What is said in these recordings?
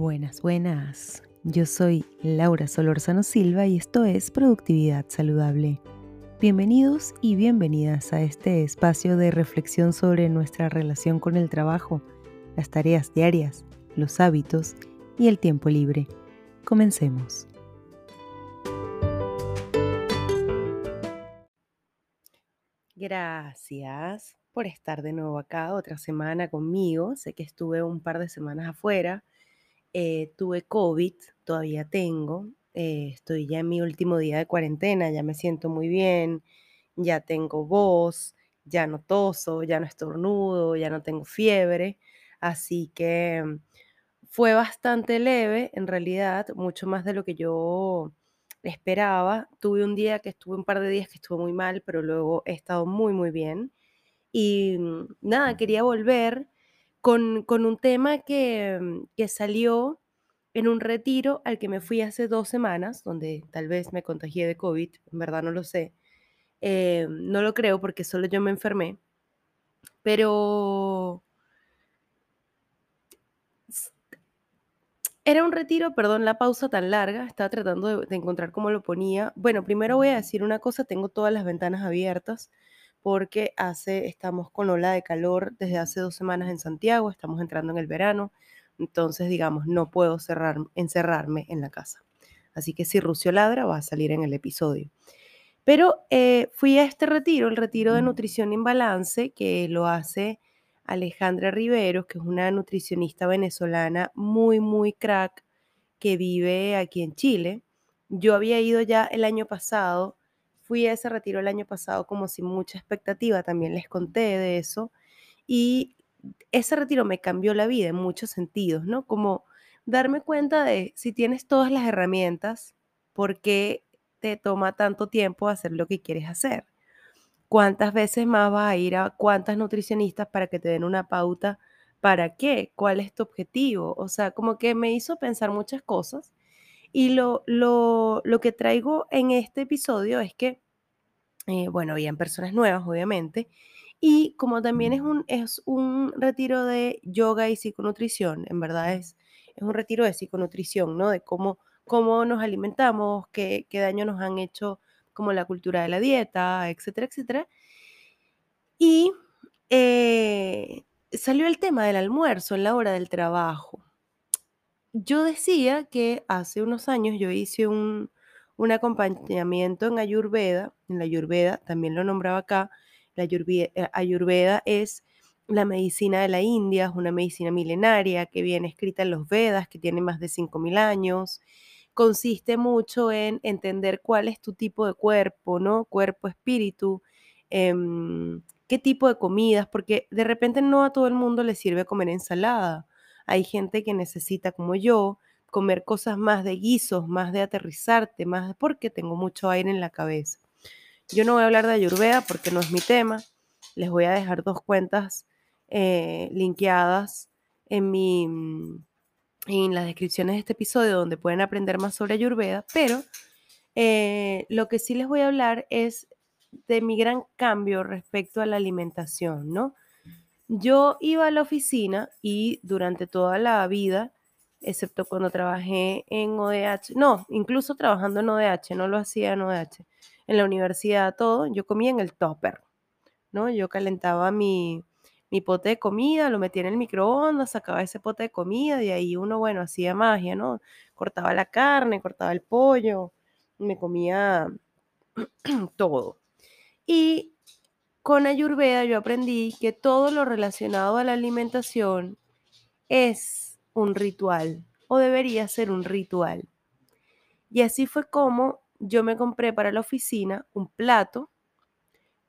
Buenas, buenas. Yo soy Laura Solorzano Silva y esto es Productividad Saludable. Bienvenidos y bienvenidas a este espacio de reflexión sobre nuestra relación con el trabajo, las tareas diarias, los hábitos y el tiempo libre. Comencemos. Gracias por estar de nuevo acá otra semana conmigo. Sé que estuve un par de semanas afuera eh, tuve COVID, todavía tengo, eh, estoy ya en mi último día de cuarentena, ya me siento muy bien, ya tengo voz, ya no toso, ya no estornudo, ya no tengo fiebre, así que fue bastante leve en realidad, mucho más de lo que yo esperaba. Tuve un día que estuve un par de días que estuve muy mal, pero luego he estado muy, muy bien. Y mm, nada, quería volver con, un tema que, mm, que salió en un retiro al que me fui hace dos semanas, donde tal vez me contagié de COVID, en verdad no lo sé. Eh, no lo creo porque solo yo me enfermé. Pero era un retiro, perdón la pausa tan larga, estaba tratando de, de, encontrar cómo lo ponía. Bueno, primero voy a decir una cosa, tengo todas las ventanas abiertas porque hace, estamos con ola de calor desde hace dos semanas en Santiago, estamos entrando en el verano, entonces digamos, no puedo cerrar, encerrarme en la casa. Así que si Rucio ladra, va a salir en el episodio. Pero eh, fui a este retiro, el retiro de nutrición en balance, que lo hace Alejandra Riveros, que es una nutricionista venezolana muy, muy crack, que vive aquí en Chile. Yo había ido ya el año pasado fui a ese retiro el año pasado como sin mucha expectativa, también les conté de eso, y ese retiro me cambió la vida en muchos sentidos, ¿no? Como darme cuenta de si tienes todas las herramientas, ¿por qué te toma tanto tiempo hacer lo que quieres hacer? ¿Cuántas veces más vas a ir a cuántas nutricionistas para que te den una pauta? ¿Para qué? ¿Cuál es tu objetivo? O sea, como que me hizo pensar muchas cosas y lo, lo, que traigo en este episodio es que, eh, bueno, habían personas nuevas, obviamente, y como también es un, es un retiro de yoga y psiconutrición, en verdad es, es un retiro de psiconutrición, ¿no? De cómo, cómo nos alimentamos, qué, qué daño nos han hecho como la cultura de la dieta, etcétera, etcétera. Y eh, salió el tema del almuerzo en la hora del trabajo yo decía que hace unos años yo hice un, acompañamiento en Ayurveda, en la Ayurveda, también lo nombraba acá, la eh, Ayurveda, es la medicina de la India, es una medicina milenaria que viene escrita en los Vedas, que tiene más de 5.000 años. Consiste mucho en entender cuál es tu tipo de cuerpo, ¿no? Cuerpo, espíritu, em, qué tipo de comidas, porque de repente no a todo el mundo le sirve comer ensalada hay gente que necesita, como yo, comer cosas más de guisos, más de aterrizarte, más porque tengo mucho aire en la cabeza. Yo no voy a hablar de Ayurveda porque no es mi tema. Les voy a dejar dos cuentas eh, linkeadas en mi en las descripciones de este episodio donde pueden aprender más sobre Ayurveda, pero eh, lo que sí les voy a hablar es de mi gran cambio respecto a la alimentación, ¿no? Yo iba a la oficina y durante toda la vida, excepto cuando trabajé en ODH, no, incluso trabajando en ODH, no lo hacía en ODH, en la universidad todo, yo comía en el topper, ¿no? Yo calentaba mi, mi pote de comida, lo metía en el microondas, sacaba ese pote de comida y ahí uno, bueno, hacía magia, ¿no? Cortaba la carne, cortaba el pollo, me comía todo. Y con Ayurveda yo aprendí que todo lo relacionado a la alimentación es un ritual o debería ser un ritual. Y así fue como yo me compré para la oficina un plato,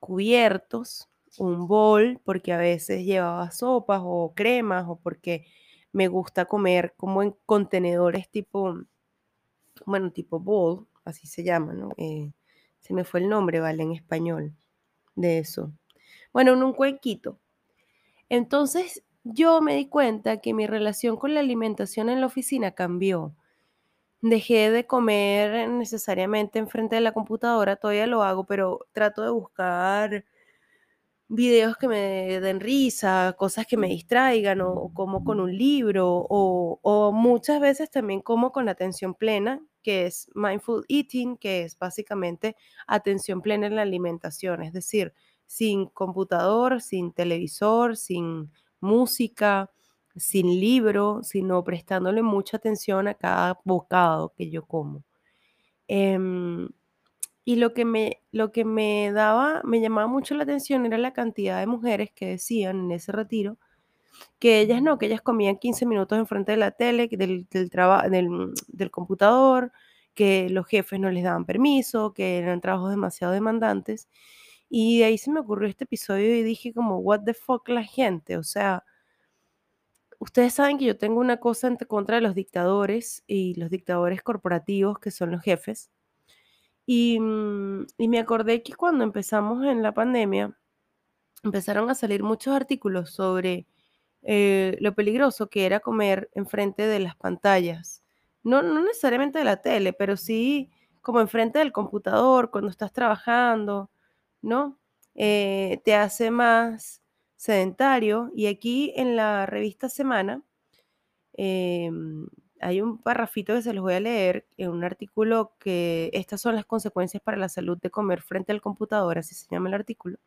cubiertos, un bol, porque a veces llevaba sopas o cremas o porque me gusta comer como en contenedores tipo, bueno, tipo bowl, así se llama, ¿no? Eh, se me fue el nombre, ¿vale? En español de eso. Bueno, en un cuenquito. Entonces yo me di cuenta que mi relación con la alimentación en la oficina cambió. Dejé de comer necesariamente enfrente de la computadora, todavía lo hago, pero trato de buscar videos que me den risa, cosas que me distraigan, o, como con un libro, o, o muchas veces también como con atención plena, que es mindful eating, que es básicamente atención plena en la alimentación, es decir, sin computador, sin televisor, sin música, sin libro, sino prestándole mucha atención a cada bocado que yo como. Em, y lo que me, lo que me daba, me llamaba mucho la atención era la cantidad de mujeres que decían en ese retiro que ellas no, que ellas comían 15 minutos enfrente de la tele, del, del, traba- del, del computador, que los jefes no les daban permiso, que eran trabajos demasiado demandantes. Y de ahí se me ocurrió este episodio y dije como, what the fuck la gente, o sea, ustedes saben que yo tengo una cosa en contra de los dictadores y los dictadores corporativos que son los jefes. Y, mm, y me acordé que cuando empezamos en la pandemia, empezaron a salir muchos artículos sobre eh, lo peligroso que era comer enfrente de las pantallas. No, no necesariamente de la tele, pero sí como enfrente del computador, cuando estás trabajando, ¿no? Eh, te hace más sedentario. Y aquí en la revista Semana em, hay un parrafito que se los voy a leer en un artículo que estas son las consecuencias para la salud de comer frente al computador, así se llama el artículo.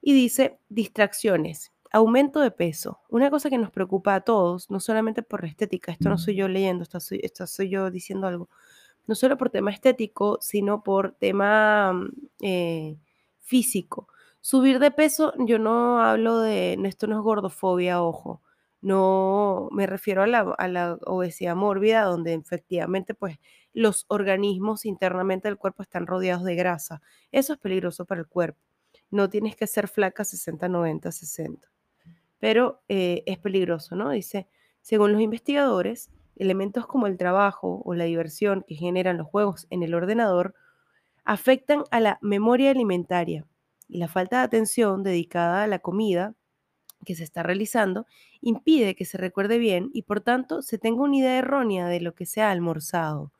Y dice distracciones, aumento de peso, una cosa que nos preocupa a todos, no solamente por estética, esto no soy yo leyendo, esto soy, esto soy yo diciendo algo, no solo por tema estético, sino por tema mm, eh, físico. Subir de peso, yo no hablo de, esto no es gordofobia, ojo, no me refiero a la, obesidad mórbida, donde efectivamente pues los organismos internamente del cuerpo están rodeados de grasa. Eso es peligroso para el cuerpo. No tienes que ser flaca 60, 90, 60. Pero eh, es peligroso, ¿no? Dice, según los investigadores, elementos como el trabajo o la diversión que generan los juegos en el ordenador afectan a la memoria alimentaria y la falta de atención dedicada a la comida que se está realizando impide que se recuerde bien y por tanto se tenga una idea errónea de lo que se ha almorzado.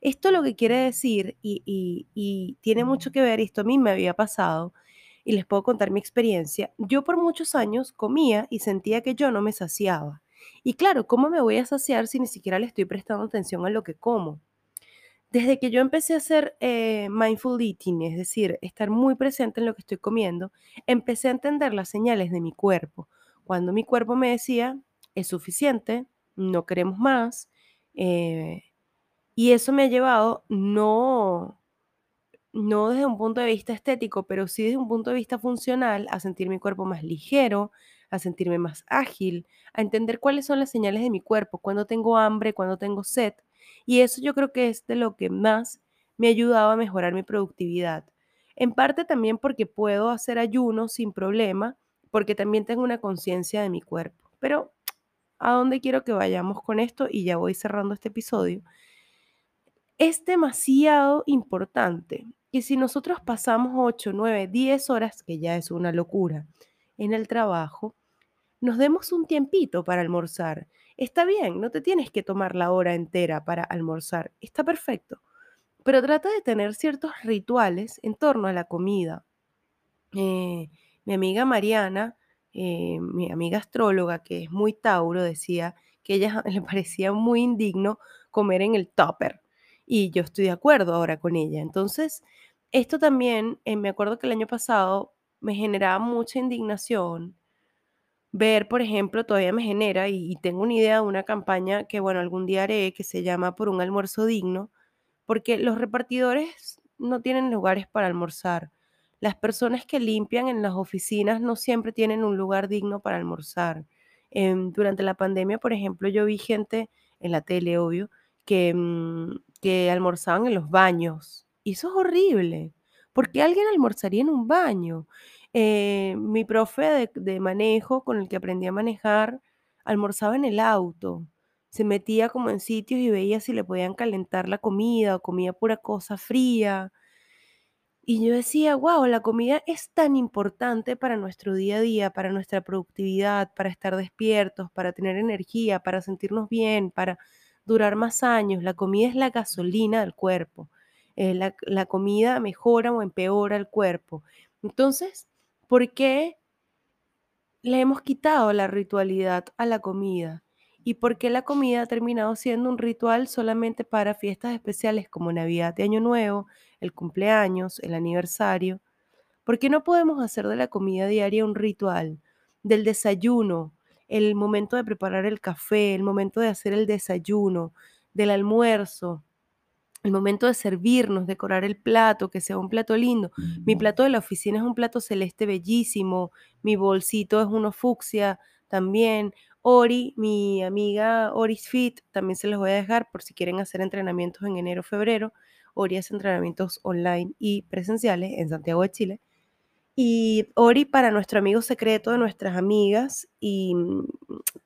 Esto lo que quiere decir, y, y- y tiene mucho que ver, y esto a mí me había pasado, y les puedo contar mi experiencia, yo por muchos años comía y sentía que yo no me saciaba. Y claro, ¿cómo me voy a saciar si ni siquiera le estoy prestando atención a lo que como? Desde que yo empecé a hacer eh, mindful eating, es decir, estar muy presente en lo que estoy comiendo, empecé a entender las señales de mi cuerpo. Cuando mi cuerpo me decía, es suficiente, no queremos más, eh, y eso me ha llevado no no desde un punto de vista estético, pero sí desde un punto de vista funcional, a sentir mi cuerpo más ligero, a sentirme más ágil, a entender cuáles son las señales de mi cuerpo, cuando tengo hambre, cuando tengo sed. Y eso yo creo que es de lo que más me ha ayudado a mejorar mi productividad. En parte también porque puedo hacer ayuno sin problema, porque también tengo una conciencia de mi cuerpo. Pero, ¿a dónde quiero que vayamos con esto? Y ya voy cerrando este episodio es demasiado importante que si nosotros pasamos 8, 9, 10 horas, que ya es una locura, en el trabajo, nos demos un tiempito para almorzar. Está bien, no te tienes que tomar la hora entera para almorzar, está perfecto, pero trata de tener ciertos rituales en torno a la comida. Eh, mi amiga Mariana, eh, mi amiga astróloga, que es muy Tauro, decía que ella le parecía muy indigno comer en el tupper. Y yo estoy de acuerdo ahora con ella. Entonces, esto también, eh, me acuerdo que el año pasado me generaba mucha indignación ver, por ejemplo, todavía me genera, y, tengo una idea de una campaña que, bueno, algún día haré, que se llama Por un almuerzo digno, porque los repartidores no tienen lugares para almorzar. Las personas que limpian en las oficinas no siempre tienen un lugar digno para almorzar. Em, durante la pandemia, por ejemplo, yo vi gente en la tele, obvio, que, mm, que almorzaban en los baños. Y eso es horrible. ¿Por qué alguien almorzaría en un baño? Eh, mi profe de, manejo, con el que aprendí a manejar, almorzaba en el auto se metía como en sitios y veía si le podían calentar la comida o comía pura cosa fría. Y yo decía, wow, la comida es tan importante para nuestro día a día, para nuestra productividad, para estar despiertos, para tener energía, para sentirnos bien, para durar más años. La comida es la gasolina del cuerpo. Eh, la, la comida mejora o empeora el cuerpo. Entonces, ¿Por qué le hemos quitado la ritualidad a la comida? ¿Y por qué la comida ha terminado siendo un ritual solamente para fiestas especiales como Navidad y Año Nuevo, el cumpleaños, el aniversario? ¿Por qué no podemos hacer de la comida diaria un ritual? Del desayuno, el momento de preparar el café, el momento de hacer el desayuno, del almuerzo, el momento de servirnos, decorar el plato, que sea un plato lindo. Mi plato de la oficina es un plato celeste bellísimo, mi bolsito es uno fucsia también. Ori, mi amiga Oris Fit, también se los voy a dejar por si quieren hacer entrenamientos en enero o febrero. Ori hace entrenamientos online y presenciales en Santiago de Chile. Y Ori para nuestro amigo secreto de nuestras amigas y mm,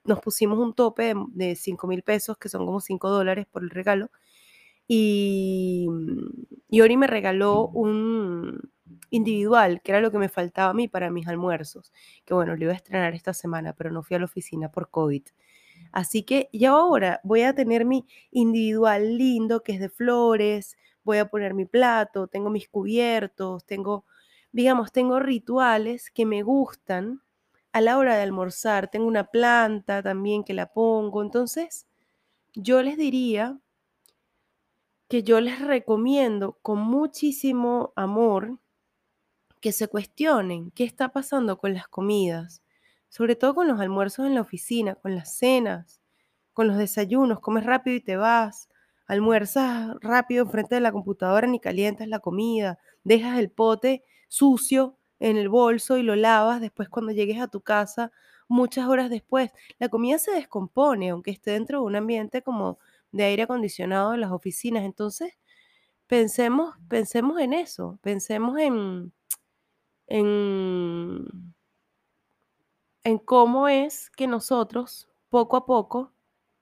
nos pusimos un tope de, 5 mil pesos, que son como 5 dólares por el regalo. Y, Ori me regaló un individual, que era lo que me faltaba a mí para mis almuerzos, que bueno, lo iba a estrenar esta semana, pero no fui a la oficina por COVID. Así que ya ahora voy a tener mi individual lindo, que es de flores, voy a poner mi plato, tengo mis cubiertos, tengo, digamos, tengo rituales que me gustan a la hora de almorzar, tengo una planta también que la pongo, entonces yo les diría que yo les recomiendo con muchísimo amor que se cuestionen qué está pasando con las comidas, sobre todo con los almuerzos en la oficina, con las cenas, con los desayunos, comes rápido y te vas, almuerzas rápido enfrente de la computadora ni calientas la comida, dejas el pote sucio en el bolso y lo lavas después cuando llegues a tu casa muchas horas después. La comida se descompone, aunque esté dentro de un ambiente como de aire acondicionado en las oficinas. Entonces, pensemos, pensemos en eso, pensemos en, en, en cómo es que nosotros, poco a poco,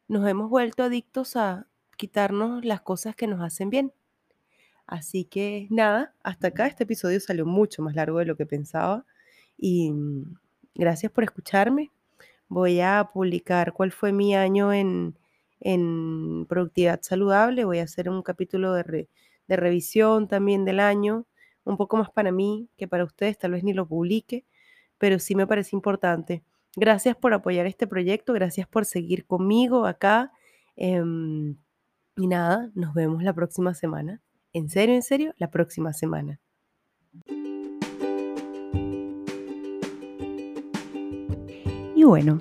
nos hemos vuelto adictos a quitarnos las cosas que nos hacen bien. Así que nada, hasta acá este episodio salió mucho más largo de lo que pensaba y mm, gracias por escucharme. Voy a publicar cuál fue mi año en, en productividad saludable. Voy a hacer un capítulo de, de revisión también del año, un poco más para mí que para ustedes, tal vez ni lo publique, pero sí me parece importante. Gracias por apoyar este proyecto, gracias por seguir conmigo acá. Em, y nada, nos vemos la próxima semana. En serio, en serio, la próxima semana. Y bueno,